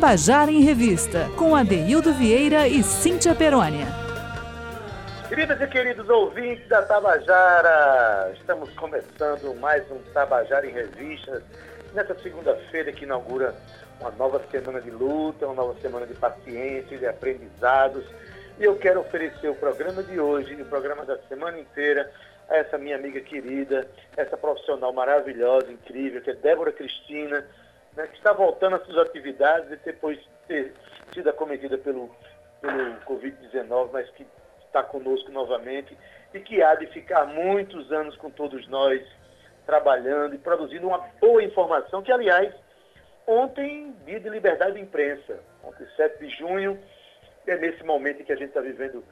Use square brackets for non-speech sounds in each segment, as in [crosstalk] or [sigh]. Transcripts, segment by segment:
Tabajara em Revista, com Adeildo Vieira e Cíntia Perônia. Queridas e queridos ouvintes da Tabajara, estamos começando mais um Tabajara em Revista, nessa segunda-feira que inaugura uma nova semana de luta, uma nova semana de paciência, de aprendizados. E eu quero oferecer o programa de hoje, o programa da semana inteira, a essa minha amiga querida, essa profissional maravilhosa, incrível, que é Débora Cristina, né, que está voltando às suas atividades depois de ter sido acometida pelo, pelo Covid-19, mas que está conosco novamente e que há de ficar muitos anos com todos nós, trabalhando e produzindo uma boa informação, que, aliás, ontem, dia de liberdade de imprensa, ontem, 7 de junho, é nesse momento em que a gente está vivendo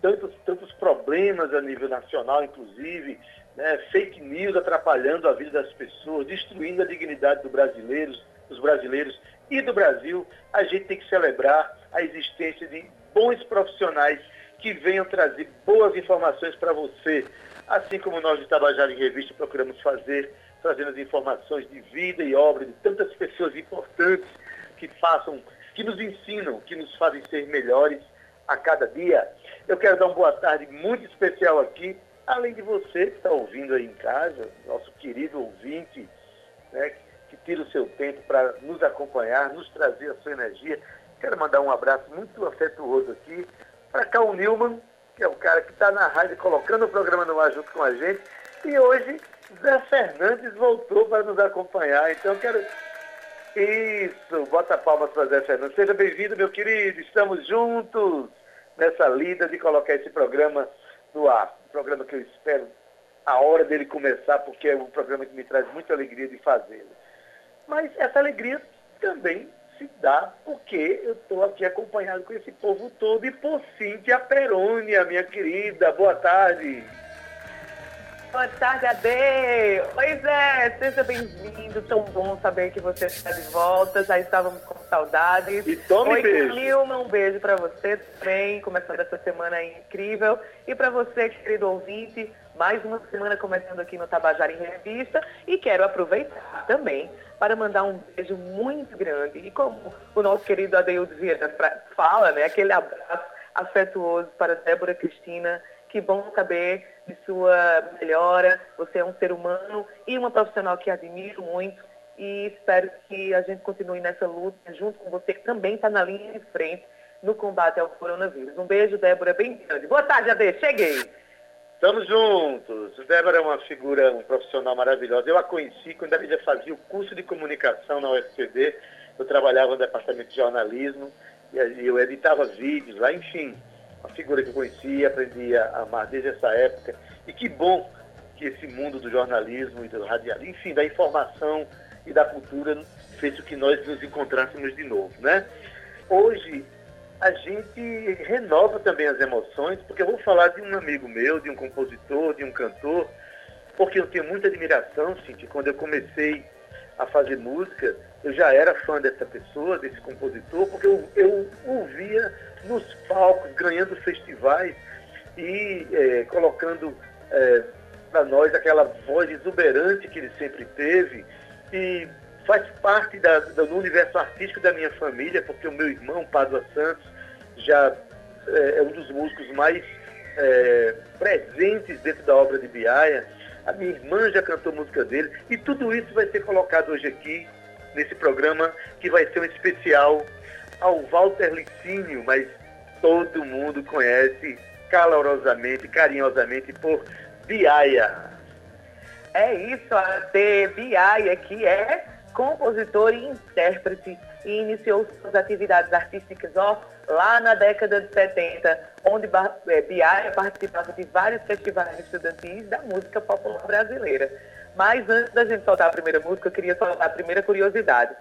tantos, tantos problemas a nível nacional, inclusive, né, fake news atrapalhando a vida das pessoas, destruindo a dignidade do brasileiros, dos brasileiros e do Brasil, a gente tem que celebrar a existência de bons profissionais que venham trazer boas informações para você, assim como nós de Tabajara em Revista procuramos fazer, trazendo as informações de vida e obra de tantas pessoas importantes que façam, que nos ensinam, que nos fazem ser melhores a cada dia. Eu quero dar uma boa tarde muito especial aqui, além de você que está ouvindo aí em casa, nosso querido ouvinte, né, que tira o seu tempo para nos acompanhar, nos trazer a sua energia. Quero mandar um abraço muito afetuoso aqui para Cal Newman, que é o cara que está na rádio colocando o programa no ar junto com a gente. E hoje Zé Fernandes voltou para nos acompanhar. Então quero. Isso, bota palmas para Zé Fernandes. Seja bem-vindo, meu querido. Estamos juntos nessa lida de colocar esse programa no ar. Programa que eu espero a hora dele começar, porque é um programa que me traz muita alegria de fazê-lo. Mas essa alegria também se dá porque eu estou aqui acompanhado com esse povo todo e por Cíntia Perônia, minha querida. Boa tarde. Boa tarde, Ade. Oi, Zé, seja bem-vindo. Tão bom saber que você está de volta. Já estávamos com saudades. E tome Oi, beijo. Um beijo para você também, começando essa semana incrível. E para você, querido ouvinte, mais uma semana começando aqui no Tabajara em Revista. E quero aproveitar também para mandar um beijo muito grande. E como o nosso querido Adeildo Vieira fala, né, aquele abraço afetuoso para Débora Cristina. Que bom saber de sua melhora. Você é um ser humano e uma profissional que admiro muito. E espero que a gente continue nessa luta junto com você, que também está na linha de frente no combate ao coronavírus. Um beijo, Débora, bem grande. Boa tarde, Ade. Cheguei. Estamos juntos. Débora é uma figura, um profissional maravilhosa. Eu a conheci quando ela já fazia o curso de comunicação na UFPB. Eu trabalhava no departamento de jornalismo e eu editava vídeos lá, enfim. Uma figura que eu conhecia, aprendi a amar desde essa época. E que bom que esse mundo do jornalismo e do radialismo, enfim, da informação e da cultura fez com que nós nos encontrássemos de novo, né? Hoje a gente renova também as emoções, porque eu vou falar de um amigo meu, de um compositor, de um cantor, porque eu tenho muita admiração, Cintia, quando eu comecei a fazer música, eu já era fã dessa pessoa, desse compositor, porque eu, eu ouvia nos palcos, ganhando festivais e é, colocando é, para nós aquela voz exuberante que ele sempre teve e faz parte da, do universo artístico da minha família, porque o meu irmão, Padua Santos, já é, é um dos músicos mais é, presentes dentro da obra de Biaia. A minha irmã já cantou música dele. E tudo isso vai ser colocado hoje aqui, nesse programa, que vai ser um especial ao Walter Licínio, mas todo mundo conhece calorosamente, carinhosamente por Biaia. É isso, a T. Biaia, que é compositor e intérprete e iniciou suas atividades artísticas ó, lá na década de 70, onde é, Biaia participava de vários festivais estudantis da música popular brasileira. Mas antes da gente soltar a primeira música, eu queria soltar a primeira curiosidade.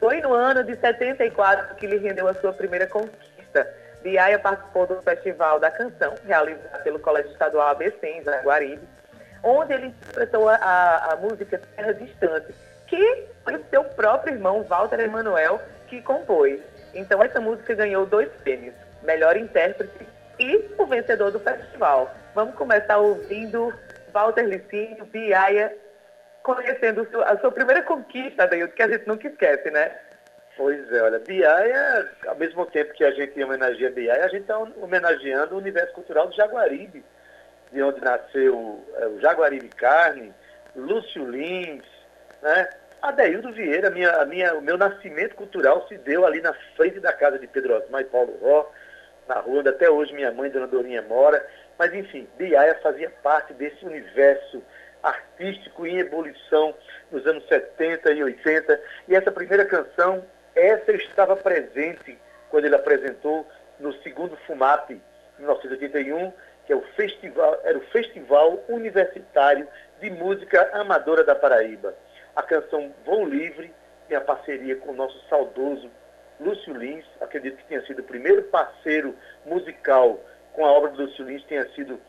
Foi no ano de 74 que lhe rendeu a sua primeira conquista. Biaia participou do Festival da Canção, realizado pelo Colégio Estadual ABC, em Jaguaribe, onde ele interpretou a, a, a música Terra Distante, que foi seu próprio irmão, Walter Emanuel, que compôs. Então essa música ganhou dois prêmios, melhor intérprete e o vencedor do festival. Vamos começar ouvindo Walter Licínio, Biaia, conhecendo a sua primeira conquista, Dailton, que a gente nunca esquece, né? Pois é, olha, Biaia, ao mesmo tempo que a gente homenageia Biaia, a gente está homenageando o universo cultural do Jaguaribe, de onde nasceu é, o Jaguaribe Carne, Lúcio Lins, né? Adeildo Vieira, minha, minha, o meu nascimento cultural se deu ali na frente da casa de Pedro Osmar e Paulo Ró, na rua onde até hoje minha mãe, Dona Dorinha, mora. Mas, enfim, Biaia fazia parte desse universo artístico em ebulição nos anos 70 e 80. E essa primeira canção, essa estava presente quando ele apresentou no segundo FUMAP, em 1981, que é o festival, era o Festival Universitário de Música Amadora da Paraíba. A canção Voo Livre, minha parceria com o nosso saudoso Lúcio Lins, acredito que tenha sido o primeiro parceiro musical com a obra do Lúcio Lins, tenha sido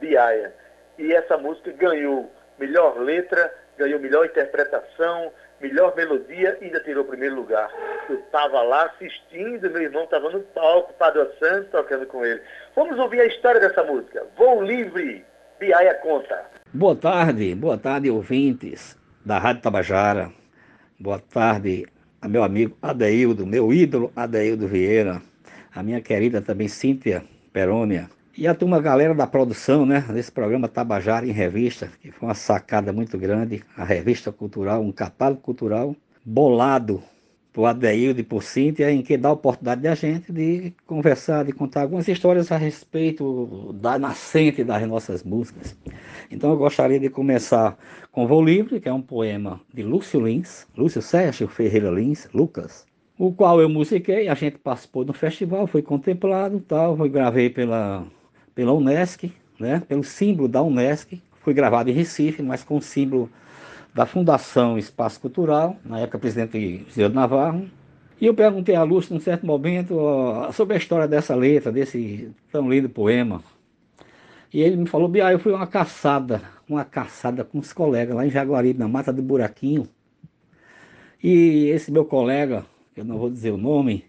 Biaia. E essa música ganhou melhor letra, ganhou melhor interpretação, melhor melodia e ainda tirou o primeiro lugar. Eu estava lá assistindo, meu irmão estava no palco, Padre Santos tocando com ele. Vamos ouvir a história dessa música. Voo Livre, Biaia conta. Boa tarde, boa tarde, ouvintes da Rádio Tabajara. Boa tarde a meu amigo Adeildo, meu ídolo Adeildo Vieira, a minha querida também Cíntia Perônia. E a turma, galera da produção, né, desse programa Tabajara em Revista, que foi uma sacada muito grande, a revista cultural, um catálogo cultural bolado por Adeildo e por Cíntia, em que dá a oportunidade de a gente de conversar, de contar algumas histórias a respeito da nascente das nossas músicas. Então eu gostaria de começar com Voo Livre, que é um poema de Lúcio Lins, Lúcio Sérgio Ferreira Lins, Lucas, o qual eu musiquei, a gente participou do festival, foi contemplado, tal, foi gravei pela, pela Unesc, né, pelo símbolo da Unesc, foi gravado em Recife, mas com o símbolo da Fundação Espaço Cultural, na época presidente Zé Navarro, e eu perguntei a Lúcio, num certo momento, sobre a história dessa letra, desse tão lindo poema. E ele me falou, Bia, eu fui uma caçada, uma caçada com os colegas lá em Jaguaribe, na Mata do Buraquinho. E esse meu colega, eu não vou dizer o nome,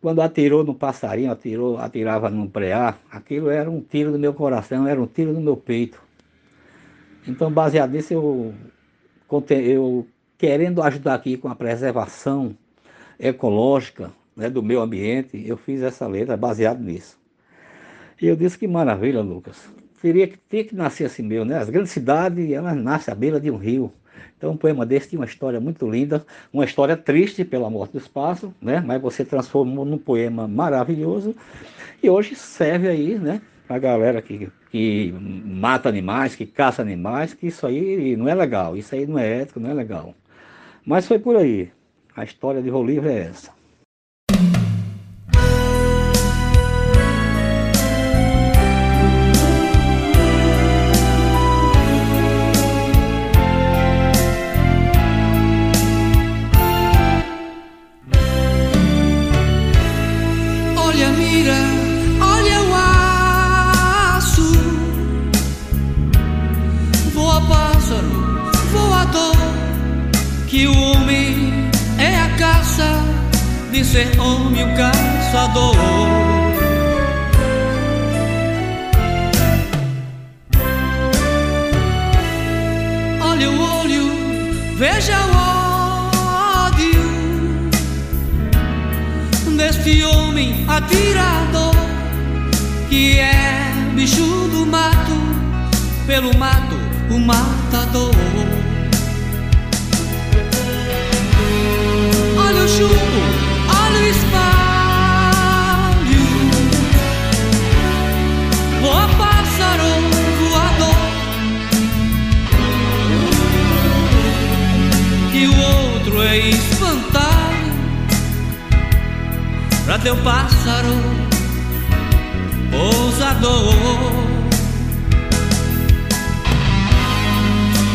quando atirou no passarinho, atirou, atirava no preá, aquilo era um tiro do meu coração, era um tiro no meu peito. Então, baseado nisso, eu, eu querendo ajudar aqui com a preservação ecológica né, do meio ambiente, eu fiz essa letra baseado nisso. E eu disse que maravilha, Lucas. Teria que ter que nascer assim mesmo, né? As grandes cidades, elas nascem à beira de um rio. Então, um poema desse tinha uma história muito linda, uma história triste pela morte do espaço, né? Mas você transformou num poema maravilhoso e hoje serve aí, né? Para a galera que, que mata animais, que caça animais, que isso aí não é legal, isso aí não é ético, não é legal. Mas foi por aí. A história de Rolivre é essa. Ser homem o caçador. Olha o olho, veja o ódio deste homem atirador que é bicho do mato, pelo mato o matador. Pra teu pássaro pousador.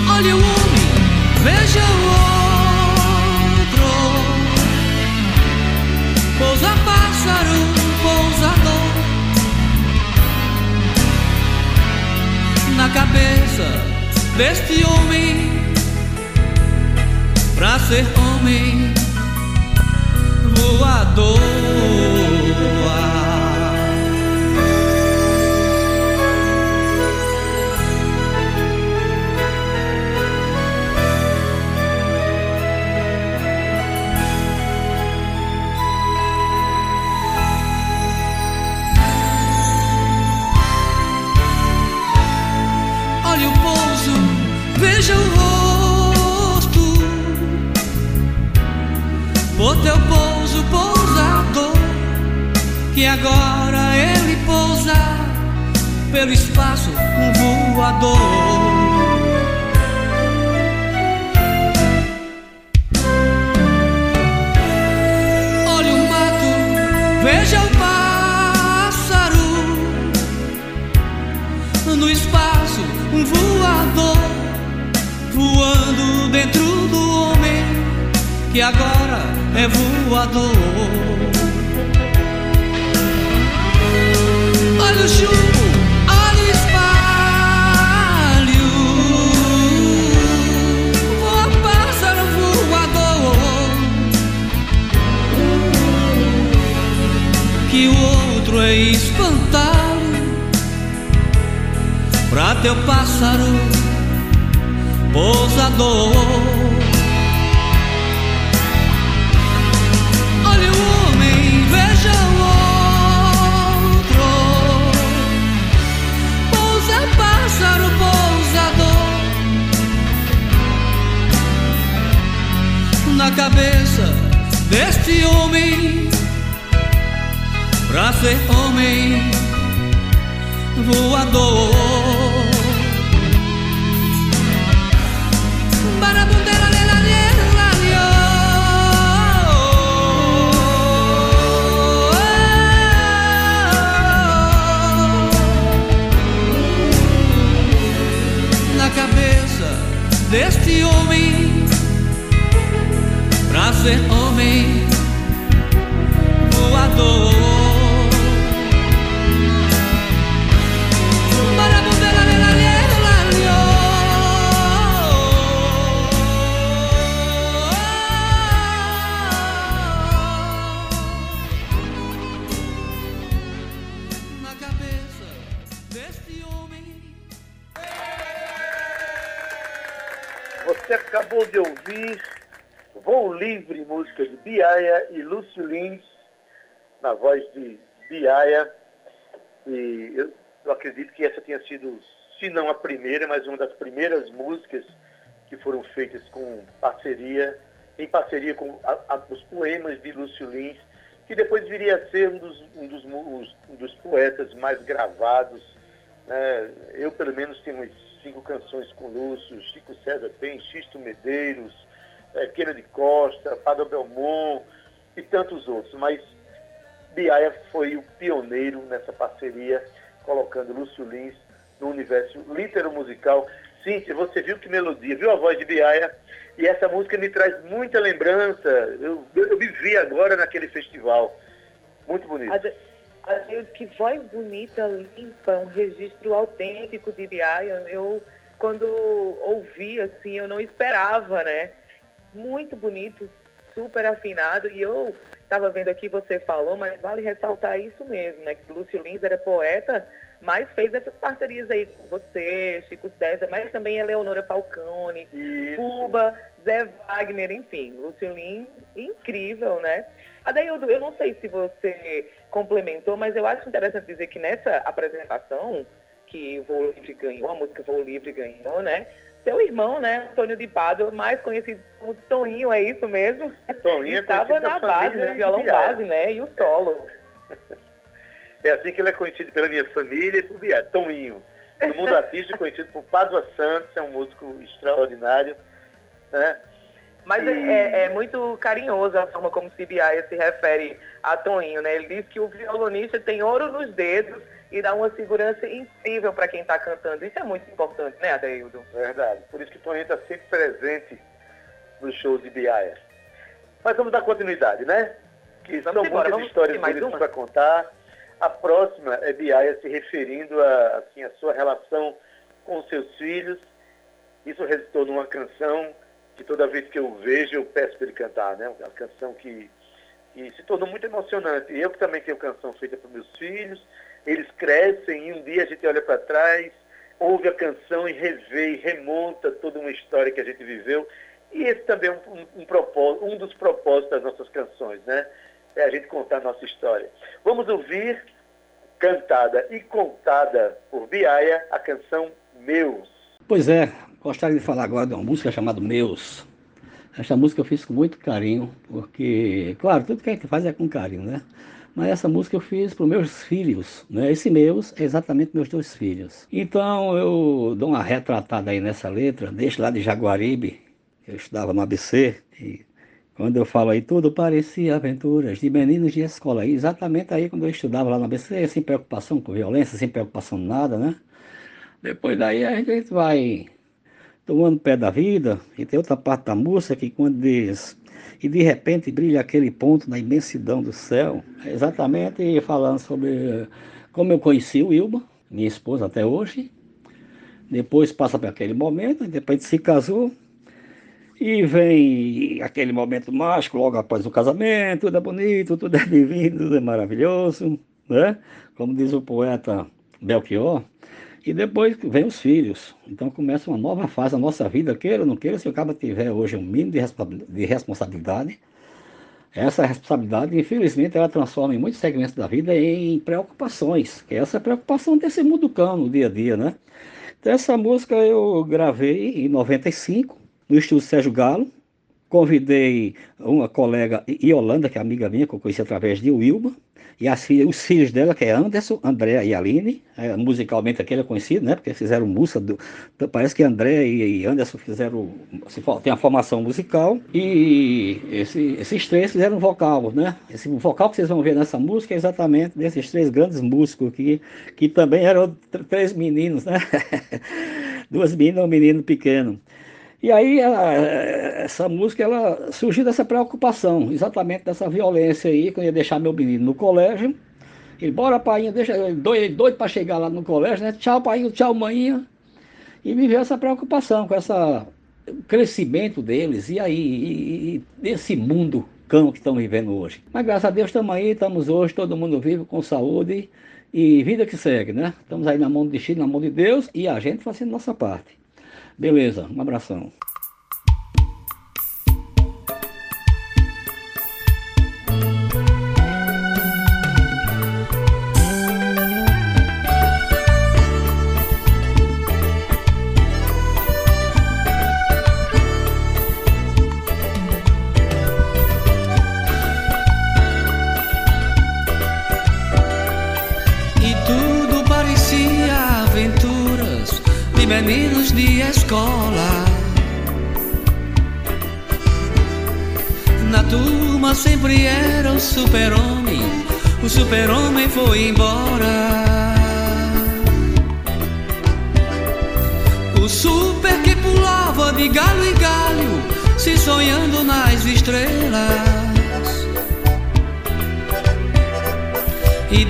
Olha o homem, veja o outro. Pousa pássaro pousador. Na cabeça deste homem, pra ser homem voador. o pra na voz de Biaia. E eu, eu acredito que essa tenha sido, se não a primeira, mas uma das primeiras músicas que foram feitas com parceria, em parceria com a- a- os poemas de Lúcio Lins, que depois viria a ser um dos, um dos, um dos poetas mais gravados né? Eu, pelo menos, tenho umas cinco canções com Lúcio, Chico César tem, Xisto Medeiros, eh, Kennedy Costa, Padre Belmont e tantos outros. Mas Biaia foi o pioneiro nessa parceria, colocando Lúcio Lins no universo litero-musical. Cíntia, você viu que melodia, viu a voz de Biaia? E essa música me traz muita lembrança. Eu, eu, eu me vi agora naquele festival. Muito bonito. Que voz bonita, limpa, um registro autêntico de Biaia. Eu, quando ouvi, assim, eu não esperava, né? Muito bonito, super afinado. E eu estava vendo aqui, você falou, mas vale ressaltar isso mesmo, né? Que Lúcio Lins era poeta, mas fez essas parcerias aí com você, Chico César, mas também Eleonora Falcone, Isso. Cuba, Zé Wagner, enfim, Lúcio Lins, incrível, né? Adaildo, eu não sei se você complementou, mas eu acho interessante dizer que nessa apresentação que Voo Livre ganhou, a música Voo Livre ganhou, né? Seu irmão, né, Antônio de Pádua, mais conhecido como Toninho, é isso mesmo? Toninho é Estava na base, no violão Biaia. base, né? E o solo. É assim que ele é conhecido pela minha família e por Biaia, Tominho. No mundo artístico, conhecido por Padua Santos, é um músico extraordinário. Né? Mas é, é- é muito carinhoso a forma como Cibiaia se refere a Toninho, né? Ele diz que o violonista tem ouro nos dedos e dá uma segurança incrível para quem está cantando. Isso é muito importante, né, Adeildo? Verdade. Por isso que Toninho está sempre presente nos shows de Biaia. Mas vamos dar continuidade, né? Que Vamos são embora, muitas vamos histórias uma? para contar. A próxima é Biaia se referindo a, assim, a sua relação com os seus filhos. Isso resultou numa canção que toda vez que eu vejo eu peço para ele cantar, né? Uma canção que, que se tornou muito emocionante. Eu que também tenho canção feita para meus filhos, eles crescem e um dia a gente olha para trás, ouve a canção e revê e remonta toda uma história que a gente viveu. E esse também é um, um, um um dos propósitos das nossas canções, né? É a gente contar a nossa história. Vamos ouvir, cantada e contada por Biaia, a canção Meus. Pois é, gostaria de falar agora de uma música chamada Meus. Essa música eu fiz com muito carinho, porque, claro, tudo que a gente faz é com carinho, né? Mas essa música eu fiz para os meus filhos, né? Esse meus é exatamente meus dois filhos. Então eu dou uma retratada aí nessa letra, deixo lá de Jaguaribe, eu estudava no ABC, e quando eu falo aí, tudo parecia aventuras de meninos de escola. E exatamente aí quando eu estudava lá no ABC, sem preocupação com violência, sem preocupação com nada, né? Depois daí a gente vai tomando pé da vida, e tem outra parte da música que quando diz e de repente brilha aquele ponto na imensidão do céu, exatamente falando sobre como eu conheci o Ilma, minha esposa até hoje, depois passa por aquele momento, depois se casou, e vem aquele momento mágico logo após o casamento, tudo é bonito, tudo é divino, tudo é maravilhoso, né? Como diz o poeta Belchior, e depois vem os filhos. Então começa uma nova fase da nossa vida, queira ou não queira, se o cara tiver hoje um mínimo de responsabilidade, essa responsabilidade, infelizmente, ela transforma em muitos segmentos da vida em preocupações, que é essa preocupação desse mundo cão no dia a dia, né? Então, essa música eu gravei em 95, no estúdio Sérgio Galo, convidei uma colega, Yolanda, que é amiga minha, que eu conheci através de Wilma, e as filhas, os filhos dela, que é Anderson, André e Aline, é, musicalmente aquele é conhecido, né? Porque fizeram música, do, parece que André e Anderson fizeram, se, tem a formação musical, e esse, esses três fizeram vocal, né? Esse vocal que vocês vão ver nessa música é exatamente desses três grandes músicos que, que também eram três meninos, né? [laughs] Duas meninas e um menino pequeno. E aí essa música ela surgiu dessa preocupação, exatamente dessa violência aí, que eu ia deixar meu menino no colégio. Ele, bora pai, deixa, doido, doido para chegar lá no colégio, né? Tchau pai, tchau mãe. E me veio essa preocupação com essa crescimento deles e aí e, mundo cão que estão vivendo hoje. Mas graças a Deus estamos aí, estamos hoje, todo mundo vivo com saúde e vida que segue, né? Estamos aí na mão do destino, na mão de Deus e a gente fazendo nossa parte. Beleza, um abração.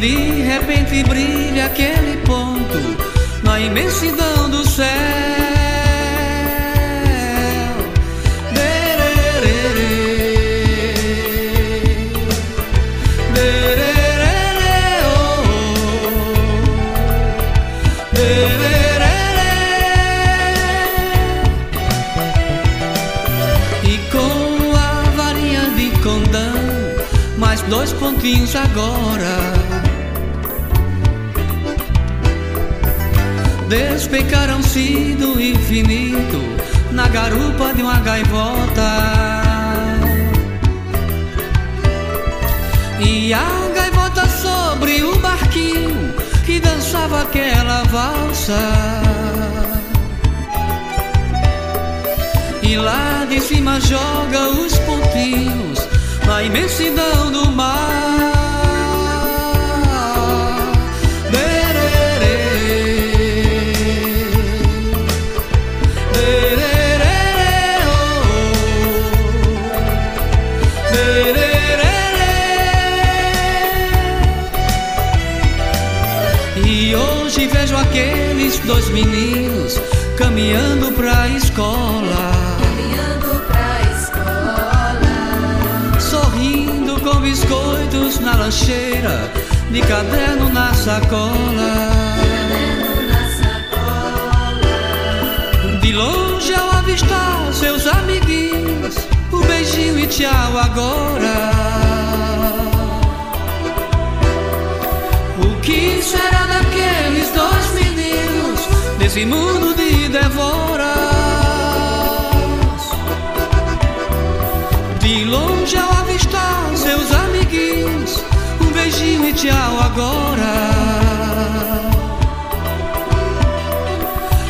De repente brilha aquele ponto na imensidão do céu. E com a varinha de condão, mais dois pontinhos agora. Despencaram-se do infinito na garupa de uma gaivota. E a gaivota sobre o barquinho que dançava aquela valsa. E lá de cima joga os pontinhos na imensidão do mar. Dois meninos caminhando pra escola. Caminhando pra escola. Sorrindo com biscoitos na lancheira, de caderno na sacola. Caderno na sacola. De longe ao avistar seus amiguinhos, o um beijinho e tchau agora. esse mundo de devora. De longe ao avistar seus amiguinhos, um beijinho e tchau agora.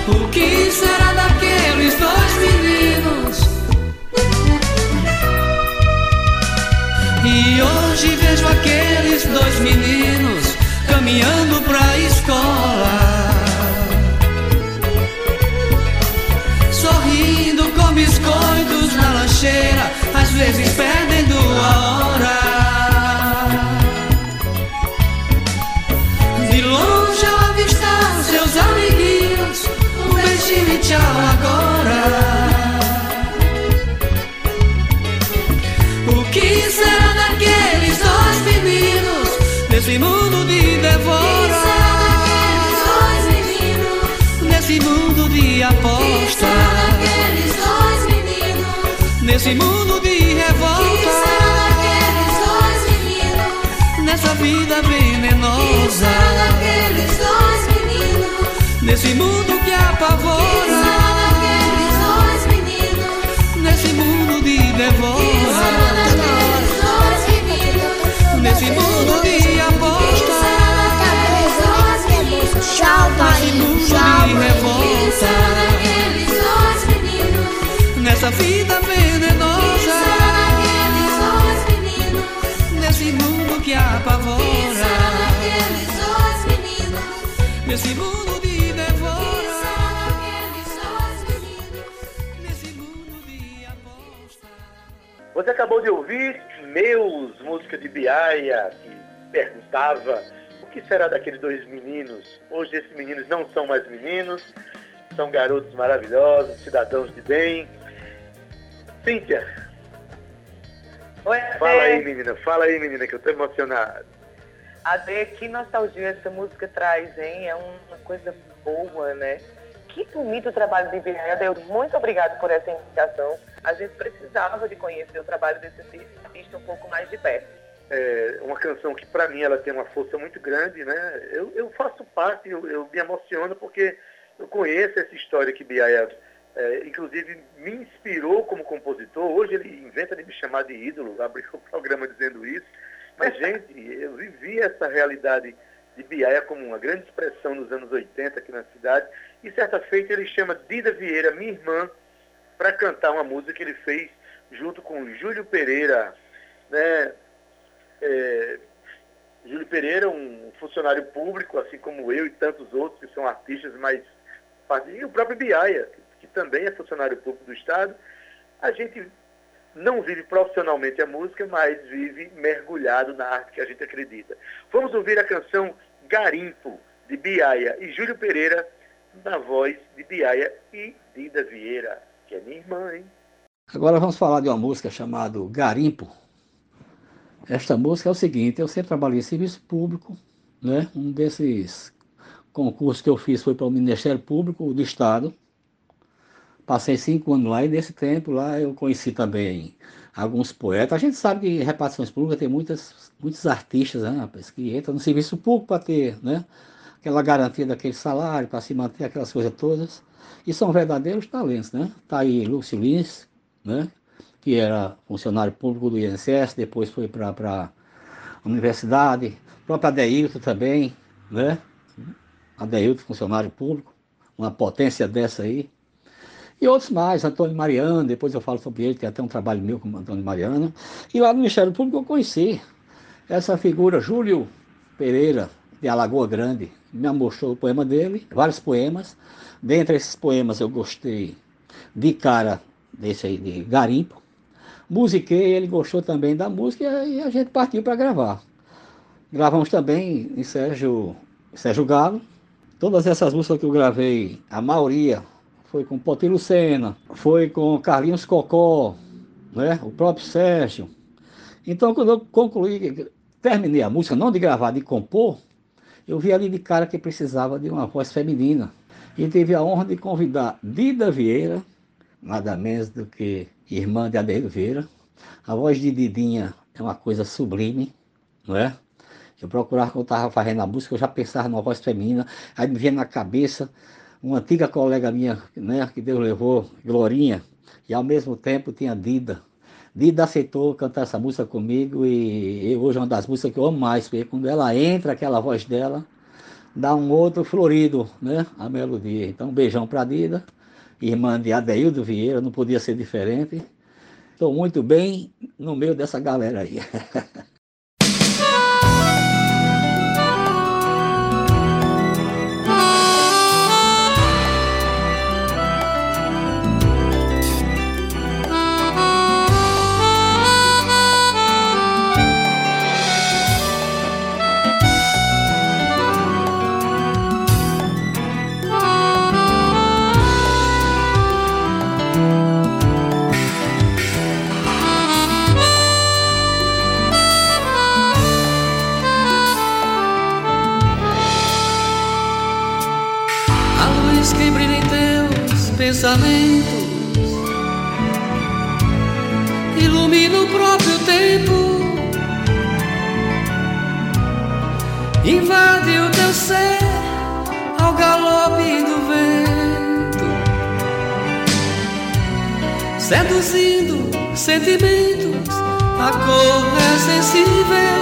O que será daqueles dois meninos? E hoje vejo aqueles dois meninos caminhando pra escola. Agora. O que será daqueles dois meninos nesse mundo de devora? Nesse mundo de aposta, nesse mundo de revolta, nessa vida venenosa, nesse mundo que apavora, nesse mundo de devora, nesse mundo de aposta. Tchau, Nesse mundo de revolta, nessa vida venenosa, nesse mundo que apavora, nesse mundo Você acabou de ouvir Meus, música de Biaia, que perguntava o que será daqueles dois meninos. Hoje esses meninos não são mais meninos, são garotos maravilhosos, cidadãos de bem. Cíntia, Oi, fala aí, menina, fala aí, menina, que eu tô emocionado. Ade, que nostalgia essa música traz, hein? É uma coisa boa, né? Que bonito o trabalho de Biaia. Deus, muito obrigado por essa indicação. A gente precisava de conhecer o trabalho desse artista um pouco mais de perto. É uma canção que para mim ela tem uma força muito grande, né? Eu, eu faço parte, eu, eu me emociono porque eu conheço essa história que Biaia, é, inclusive, me inspirou como compositor. Hoje ele inventa de me chamar de ídolo, [laughs] abriu o programa dizendo isso. Mas, gente, eu vivi essa realidade de Biaia como uma grande expressão nos anos 80 aqui na cidade. E certa feita ele chama Dida Vieira, minha irmã, para cantar uma música que ele fez junto com Júlio Pereira, né? É, Júlio Pereira, um funcionário público, assim como eu e tantos outros que são artistas, mas e o próprio Biaia, que, também é funcionário público do Estado, a gente não vive profissionalmente a música, mas vive mergulhado na arte que a gente acredita. Vamos ouvir a canção Garimpo, de Biaia e Júlio Pereira, na voz de Biaia e Dida Vieira, que é minha irmã, hein? Agora vamos falar de uma música chamada Garimpo. Esta música é o seguinte, eu sempre trabalhei em serviço público, né? Um desses concursos que eu fiz foi para o Ministério Público do Estado. Passei cinco anos lá e nesse tempo lá eu conheci também alguns poetas. A gente sabe que repartições públicas tem muitas, muitos artistas, né, que entram no serviço público para ter, né? Aquela garantia daquele salário, para se manter aquelas coisas todas. E são verdadeiros talentos, né? Tá aí Lúcio Lins, né? que era funcionário público do INSS, depois foi para a universidade, o próprio Adeilton também, né? Adeilton, funcionário público, uma potência dessa aí. E outros mais, Antônio Mariano, depois eu falo sobre ele, tem até um trabalho meu com Antônio Mariano. E lá no Ministério Público eu conheci essa figura, Júlio Pereira, de Alagoa Grande, me mostrou o poema dele, vários poemas. Dentre esses poemas eu gostei de cara desse aí de Garimpo. Musiquei, ele gostou também da música e a gente partiu para gravar. Gravamos também em Sérgio, Sérgio Galo. Todas essas músicas que eu gravei, a maioria foi com Poti Lucena, foi com Carlinhos Cocó, né? o próprio Sérgio. Então, quando eu concluí, terminei a música, não de gravar, de compor, eu vi ali de cara que precisava de uma voz feminina. E tive a honra de convidar Dida Vieira, nada menos do que irmã de Adeildo Vieira. A voz de Didinha é uma coisa sublime, não é? Eu procurava, quando estava fazendo a música, eu já pensava numa voz feminina, aí me vinha na cabeça uma antiga colega minha, né, que Deus levou, Glorinha, e ao mesmo tempo tinha Dida. Dida aceitou cantar essa música comigo e hoje é uma das músicas que eu amo mais, porque quando ela entra, aquela voz dela, dá um outro florido, né? A melodia. Então, um beijão para Dida, irmã de Adeildo Vieira, não podia ser diferente. Estou muito bem no meio dessa galera aí. [laughs] pensamentos. Ilumina o próprio tempo, invade o teu ser ao galope do vento, seduzindo sentimentos, a cor é sensível.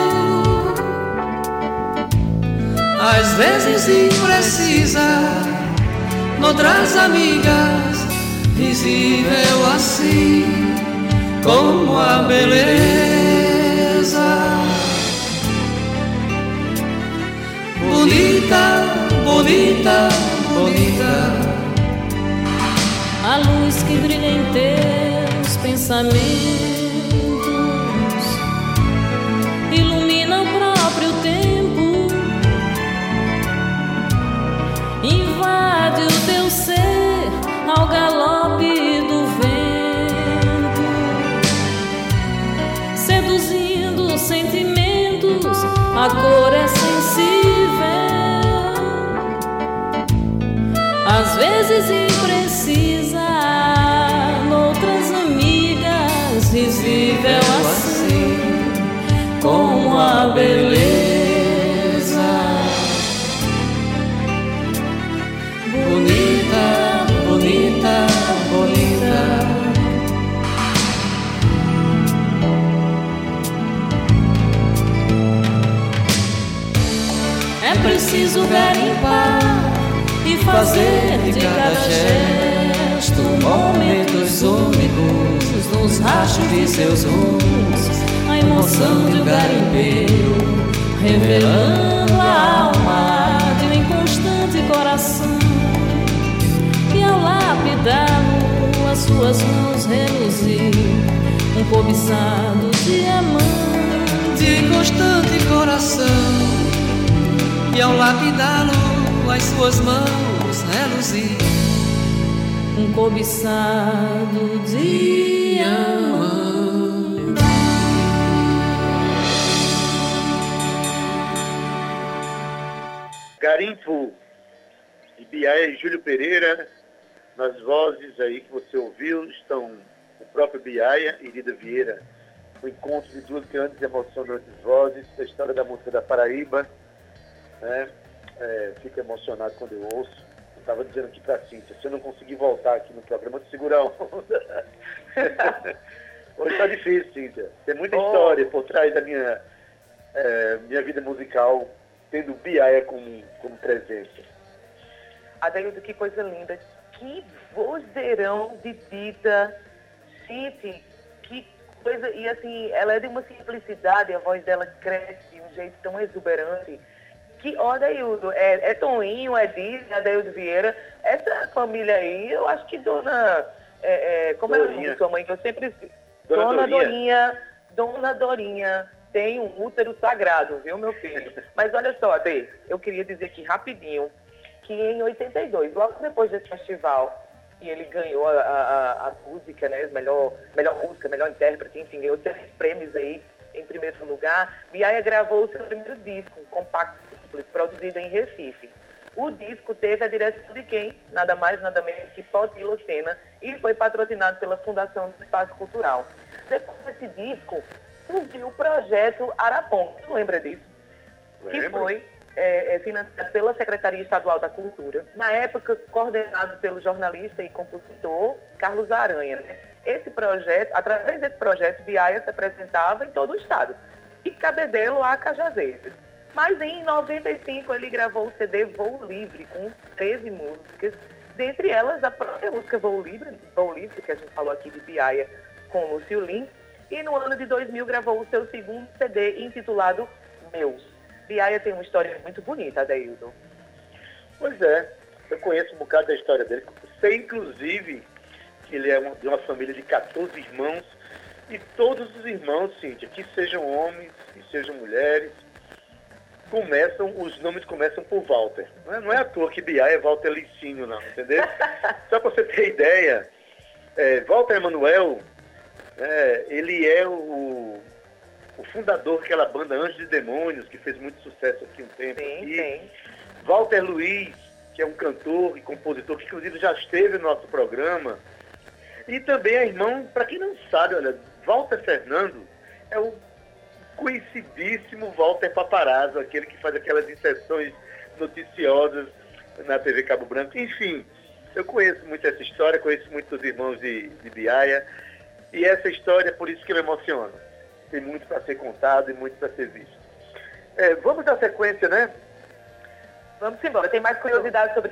Às vezes imprecisa noutras amigas, visível assim como a beleza. Bonita, bonita, bonita. A luz que brilha em teus pensamentos a cor preciso garimpar e fazer de cada gesto momentos únicos nos rachos de seus rumos, a emoção de um garimpeiro, revelando a alma de um inconstante coração. E ao lapidá-lo, as suas mãos reluzir, um cobiçado diamante de constante coração e ao lapidá-lo as suas mãos reluzir um cobiçado diamante. Garimpo de Biaia e Júlio Pereira, nas vozes aí que você ouviu, estão o próprio Biaia e Lida Vieira, o encontro de duas grandes emocionantes vozes da história da música da Paraíba, né? É, fico emocionado quando eu ouço. Eu estava dizendo aqui para a Cíntia, se eu não conseguir voltar aqui no programa de segurar onda. [laughs] Hoje está difícil, Cíntia. Tem muita oh. história por trás da minha, é, minha vida musical, tendo Biaia como, como presença. Adelio, que coisa linda. Que vozeirão de Dita. Gente, que coisa. E assim, ela é de uma simplicidade, a voz dela cresce de um jeito tão exuberante que, ó, Adeildo, é, é Toninho, é Disney, Adeildo Vieira, essa família aí, eu acho que dona, é, é, como é o nome sua mãe, que eu sempre... Dona, dona Dorinha. Dorinha, Dona Dorinha tem um útero sagrado, viu, meu filho? Mas olha só, Ade, eu queria dizer aqui rapidinho, que em 82, logo depois desse festival, e ele ganhou a, a, a música, né, melhor, melhor música, melhor intérprete, enfim, ganhou três prêmios aí, em primeiro lugar, Biaia gravou o seu primeiro disco, um compacto produzido em Recife. O disco teve a direção de quem? Nada mais, nada menos que Poti Lucena e foi patrocinado pela Fundação do Espaço Cultural. Depois desse disco, surgiu o projeto Arapon. Você lembra disso? Lembro. Que foi é, é, financiado pela Secretaria Estadual da Cultura, na época coordenado pelo jornalista e compositor Carlos Aranha. Né? esse projeto, através desse projeto, Biaia se apresentava em todo o estado. E Cabedelo a Cajazeiras. Mas em 95 ele gravou o CD Voo Livre, com 13 músicas, dentre elas a própria música Voo Livre, Voo Livre, que a gente falou aqui de Biaia com Lúcio Lins, e no ano de 2000 gravou o seu segundo CD intitulado Meus. Biaia tem uma história muito bonita, Adeildo. Pois é, eu conheço um bocado da história dele. Sei, inclusive, que ele é uma, de uma família de 14 irmãos, e todos os irmãos, Cíntia, que sejam homens, que sejam mulheres, começam, os nomes começam por Walter. Não é, não é à toa que Biaia é Walter Licínio, não, entendeu? [laughs] Só para você ter ideia, é, Walter Emanuel, é, ele é o, o fundador daquela banda Anjos e Demônios, que fez muito sucesso aqui um tempo. Sim, aqui. sim. Walter Luiz, que é um cantor e compositor, que inclusive já esteve no nosso programa. E também é irmão, para quem não sabe, olha, Walter Fernando é o conhecidíssimo Walter Paparazzo, aquele que faz aquelas inserções noticiosas na TV Cabo Branco. Enfim, eu conheço muito essa história, conheço muito os irmãos de, de Biaia, e essa história, por isso que me emociona. Tem muito para ser contado e muito para ser visto. É, vamos dar sequência, né? Vamos embora. Tem mais curiosidades sobre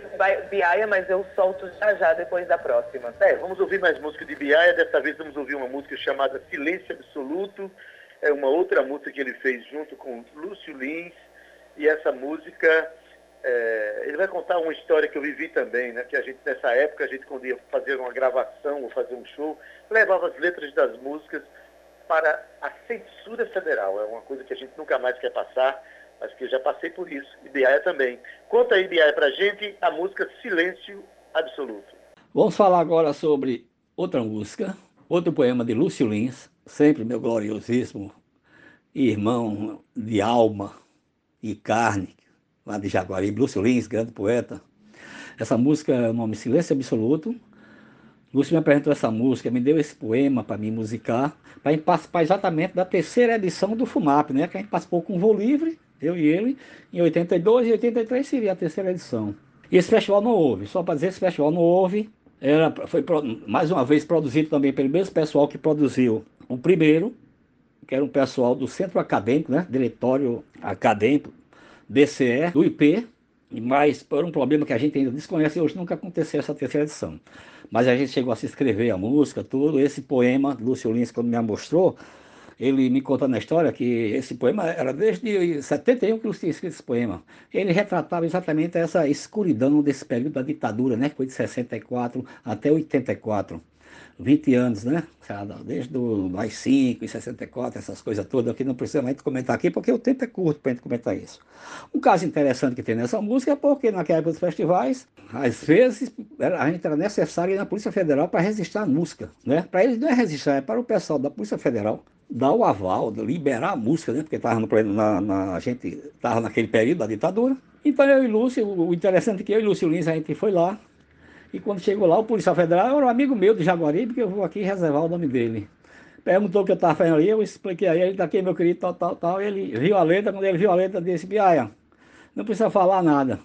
Biaia, mas eu solto já já depois da próxima. É, vamos ouvir mais música de Biaia. Dessa vez vamos ouvir uma música chamada Silêncio Absoluto. É uma outra música que ele fez junto com Lúcio Lins. E essa música, é, ele vai contar uma história que eu vivi também, né? Que a gente, nessa época, a gente quando ia fazer uma gravação ou fazer um show, levava as letras das músicas para a censura federal. É uma coisa que a gente nunca mais quer passar, mas que eu já passei por isso. E Biaia também. Conta aí, Biaia, pra gente a música Silêncio Absoluto. Vamos falar agora sobre outra música, outro poema de Lúcio Lins, sempre meu gloriosíssimo irmão de alma e carne, lá de Jaguaribe, Lúcio Lins, grande poeta. Essa música é o nome Silêncio Absoluto. Lúcio me apresentou essa música, me deu esse poema para me musicar, para participar exatamente da terceira edição do FUMAP, né? Que a gente participou com o Voo Livre, eu e ele, em 82 e 83 seria a terceira edição. E esse festival não houve, só para dizer, esse festival não houve, era, foi mais uma vez produzido também pelo mesmo pessoal que produziu o primeiro, que era um pessoal do Centro Acadêmico, né? Diretório Acadêmico, DCE, do IP, mas por um problema que a gente ainda desconhece, hoje nunca aconteceu essa terceira edição. Mas a gente chegou a se escrever a música, tudo. Esse poema, Lúcio Lins, quando me mostrou, ele me conta na história que esse poema era desde 71 que Lúcio tinha escrito esse poema. Ele retratava exatamente essa escuridão desse período da ditadura, né? Que foi de 64 até 84. 20 anos, né? Desde o AI-5 e 64, essas coisas todas, que não precisa mais comentar aqui, porque o tempo é curto para a gente comentar isso. Um caso interessante que tem nessa música é porque naquela época dos festivais, às vezes, a gente era necessário ir na Polícia Federal para registrar a música, né? Para eles não é registrar, é para o pessoal da Polícia Federal dar o aval, liberar a música, né? Porque tava no, na, na, a gente estava naquele período da ditadura. Então eu e Lúcio, o interessante é que eu e Lúcio Lins, a gente foi lá, e quando chegou lá, o policial federal era um amigo meu de Jaguaribe, que eu vou aqui reservar o nome dele. Perguntou o que eu estava fazendo ali, eu expliquei a ele, tá aqui meu querido, tal, tal, tal. Ele viu a letra, quando ele viu a letra, disse, Biaia, não precisa falar nada.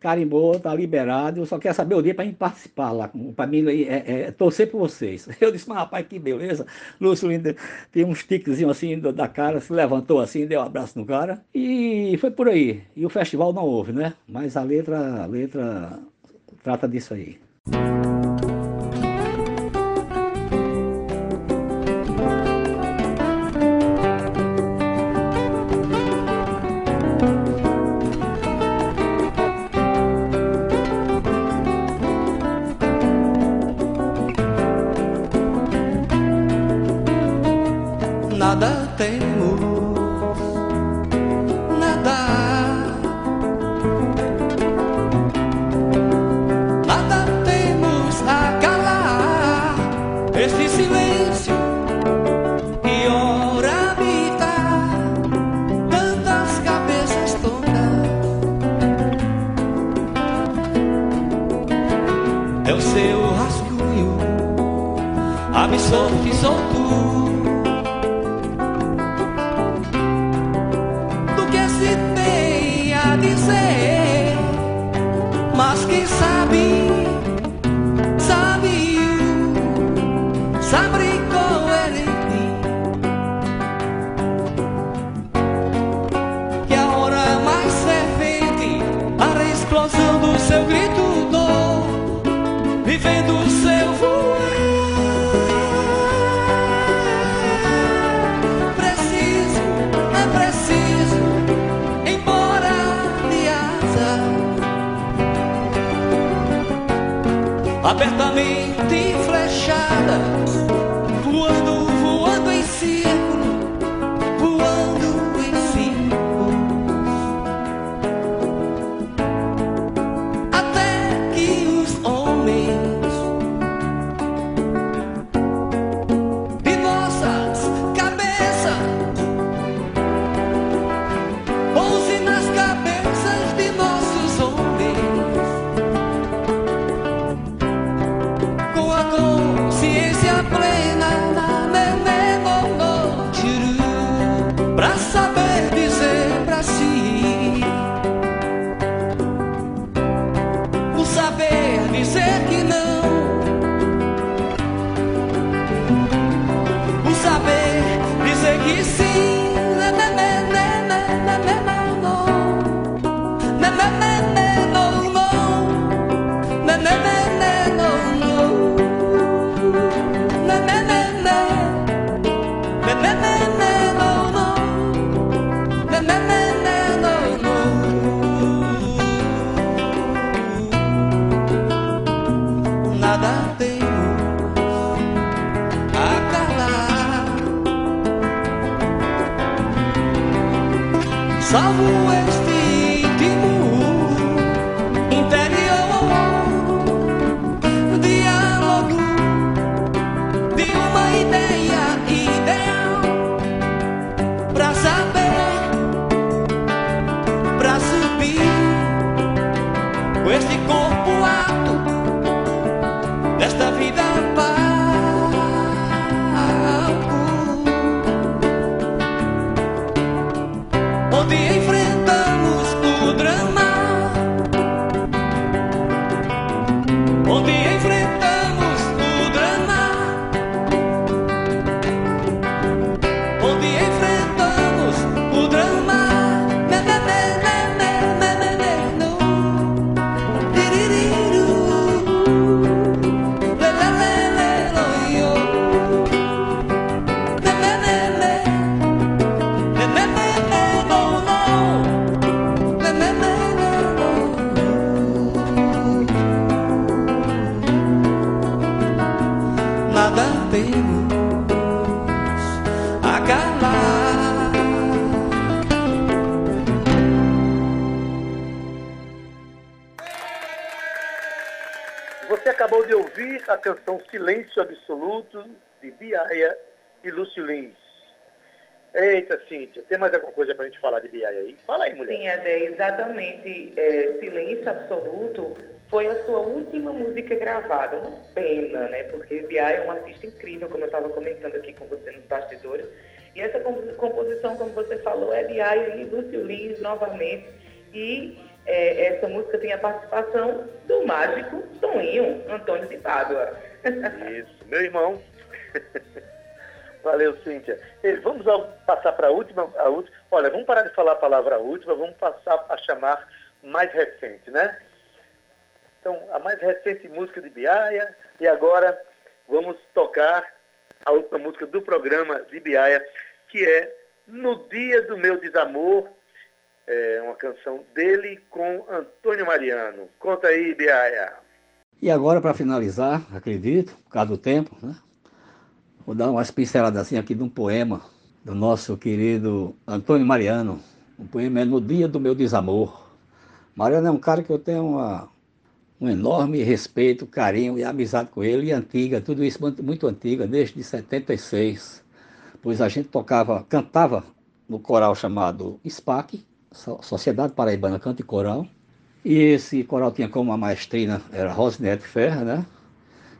Carimbou, tá liberado, eu só quero saber o dia para mim participar lá, para mim é, é, é, torcer por vocês. [laughs] Eu disse, mas rapaz, que beleza. Lúcio ainda tem uns tiquezinhos assim da cara, se levantou assim, deu um abraço no cara, e foi por aí. E o festival não houve, né? Mas a letra, a letra trata disso aí. Nada temos, be. Com este corpo ato desta vida acabou de ouvir a canção Silêncio Absoluto, de Biaia e Lúcio Lins. Eita, Cíntia, tem mais alguma coisa pra gente falar de Biaia aí? Fala aí, mulher. Sim, Ade, exatamente. É, Silêncio Absoluto foi a sua última música gravada. Uma pena, né? Porque Biai é um artista incrível, como eu estava comentando aqui com você nos bastidores. E essa compo- composição, como você falou, é Biai e Lúcio Lins novamente. E é, essa música tem a participação do mágico Toninho, Antônio de Pádua. [laughs] Isso, meu irmão. [laughs] Valeu, Cíntia. Vamos ao- passar para a última, a última. Olha, vamos parar de falar a palavra última, vamos passar a chamar mais recente, né? Então, a mais recente música de Biaia. E agora vamos tocar a última música do programa de Biaia, que é No Dia do Meu Desamor. É uma canção dele com Antônio Mariano. Conta aí, Biaia. E agora, para finalizar, acredito, por causa do tempo, né? Vou dar umas pinceladas assim aqui de um poema do nosso querido Antônio Mariano. O poema é No Dia do Meu Desamor. Mariano é um cara que eu tenho uma, um enorme respeito, carinho e amizade com ele, e antiga, tudo isso muito, muito antiga, desde 76. Pois a gente tocava, cantava no coral chamado SPAC, Sociedade Paraibana Canto e Coral. E esse coral tinha como a maestrina, era Rosinete Ferra, né?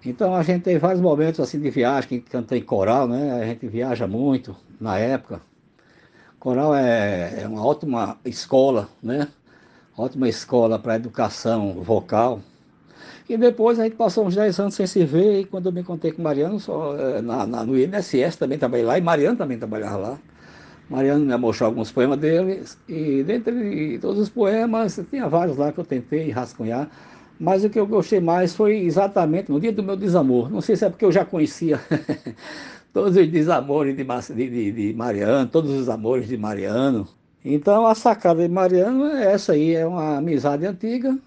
Então a gente tem vários momentos assim de viagem, que canta em coral, né? A gente viaja muito na época. Coral é, é uma ótima escola, né? Ótima escola para educação vocal. E depois a gente passou uns 10 anos sem se ver, e quando eu me encontrei com Mariano, só, eh, na, na- no INSS também trabalhei lá, e Mariano também trabalhava lá. Mariano me mostrou alguns poemas dele, e dentre todos os poemas, tinha vários lá que eu tentei rascunhar, mas o que eu gostei mais foi exatamente no dia do meu desamor. Não sei se é porque eu já conhecia [laughs] todos os desamores de, de, de- Mariano, todos os amores de Mariano. Então a sacada de Mariano é essa aí, é uma amizade antiga,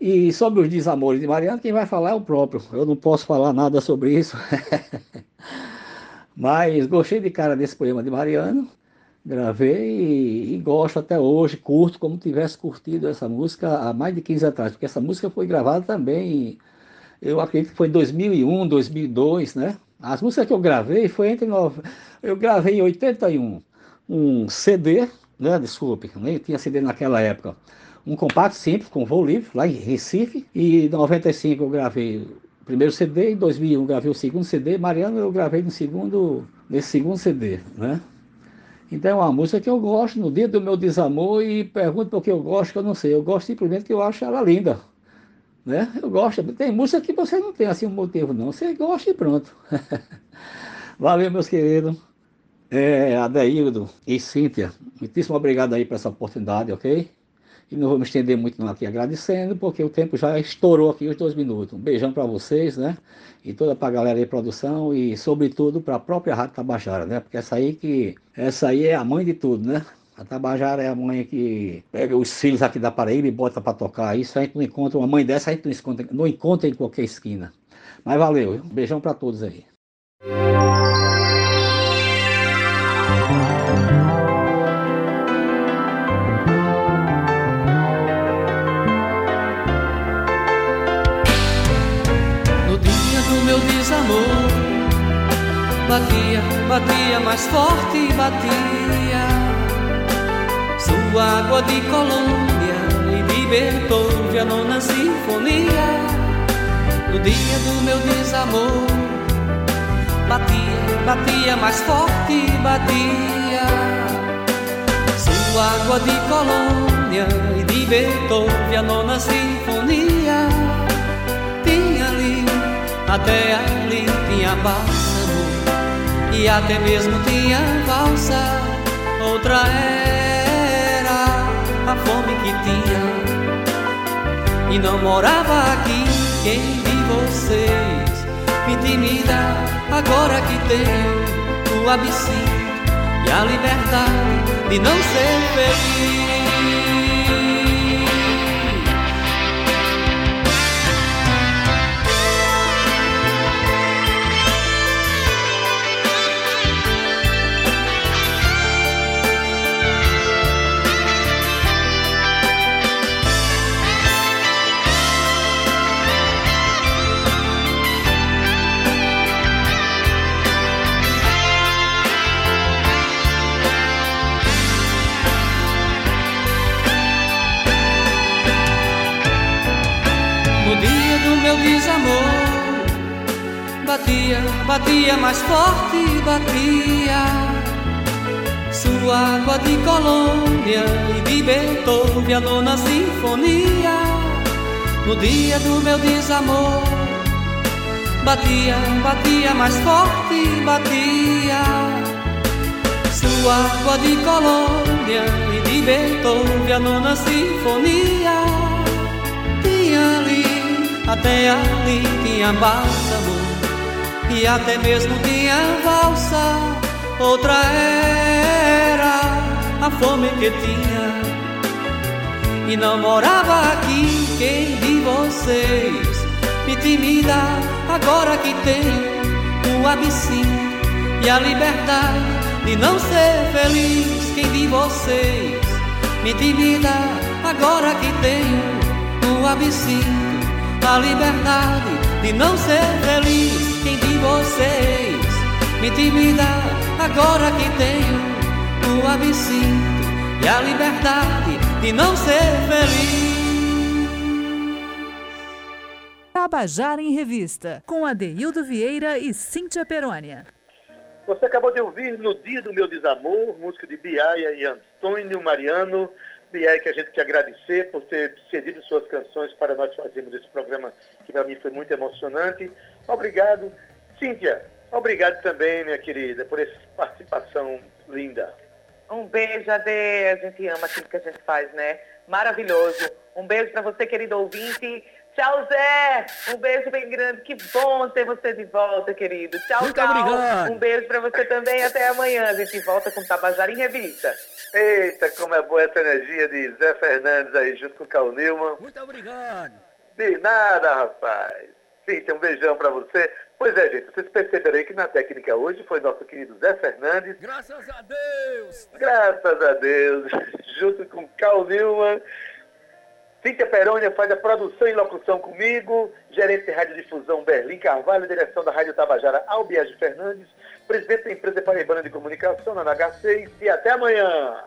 E sobre os desamores de Mariana, quem vai falar é o próprio. Eu não posso falar nada sobre isso. [laughs] Mas gostei de cara desse poema de Mariano, gravei e, e, gosto até hoje, curto como tivesse curtido essa música há mais de 15 anos atrás, porque essa música foi gravada também, eu acredito que foi em 2001, 2002, né? As músicas que eu gravei foi entre nove... eu gravei em 81 um CD, né? Desculpe, nem tinha CD naquela época. Um compacto simples com voo livre lá em Recife e em 95 eu gravei o primeiro CD, em 2001 eu gravei o segundo CD, Mariano eu gravei no segundo, nesse segundo CD, né? Então é uma música que eu gosto no dia do meu desamor e pergunto por que eu gosto, que eu não sei. Eu gosto simplesmente que eu acho ela linda. Né? Eu gosto. Tem música que você não tem assim um motivo, não. Você gosta e pronto. [laughs] Valeu, meus queridos. É, Adeildo e Cíntia, muitíssimo obrigado aí por essa oportunidade, ok? E não vou me estender muito aqui agradecendo, porque o tempo já estourou aqui os dois minutos. Um beijão para vocês, né? E toda para a galera aí produção e sobretudo para a própria Rádio Tabajara, né? Porque essa aí que essa aí é a mãe de tudo, né? A Tabajara é a mãe que pega os filhos aqui da Paraíba e bota para tocar. Isso a gente não encontra, uma mãe dessa a gente não encontra, não encontra em qualquer esquina. Mas valeu, um beijão para todos aí. Batia, batia mais forte, batia. Sua água de Colômbia e de Beethoven, a nona sinfonia. No dia do meu desamor, batia, batia mais forte, batia. Sua água de Colônia e de Beethoven, a nona sinfonia. Tinha ali, até ali tinha bálsamo e até mesmo tinha valsa. Outra era a fome que tinha e não morava aqui quem de vocês me intimida agora que tenho o absinto e a liberdade de não ser feliz. Mais forte, batia. Sua água de Colômbia e de Beethoven, a nona sinfonia. No dia do meu desamor, batia, batia mais forte, batia. Sua água de Colômbia e de Beethoven, a nona sinfonia. Tinha ali, até ali tinha bálsamo e até mesmo tinha valsa. Outra era a fome que tinha e não morava aqui quem de vocês me intimida agora que tenho o absinto e a liberdade de não ser feliz. Quem de vocês me intimida agora que tenho o absinto, a liberdade de não ser feliz. Quem de vocês me intimida agora que tenho o absinto e a liberdade de não ser feliz. Tabajara em Revista, com Adeildo Vieira e Cíntia Perônia. Você acabou de ouvir No Dia do Meu Desamor, música de Biaia e Antônio Mariano. Biaia, que a gente quer agradecer por ter cedido suas canções para nós fazermos esse programa, que para mim foi muito emocionante. Obrigado. Cíntia, obrigado também, minha querida, por essa participação linda. Um beijo, Ade. A gente ama aquilo que a gente faz, né? Maravilhoso. Um beijo para você, querido ouvinte. Tchau, Zé. Um beijo bem grande. Que bom ter você de volta, querido. Tchau, Muito Cal. obrigado. Um beijo para você também. Até amanhã. A gente volta com Tabajara em Revista. Eita, como é boa essa energia de Zé Fernandes aí junto com o Cal Newman. Muito obrigado. De nada, rapaz. Cíntia, um beijão pra você. Pois é, gente, vocês perceberam aí que na técnica hoje foi nosso querido Zé Fernandes. Graças a Deus! Graças a Deus, [laughs] junto com Carl Newman. Cíntia Perônia faz a produção e locução comigo, gerente de radiodifusão Berlim Carvalho, direção da Rádio Tabajara Albiage Fernandes, presidente da empresa Paraibana de Comunicação, na NH6, e até amanhã.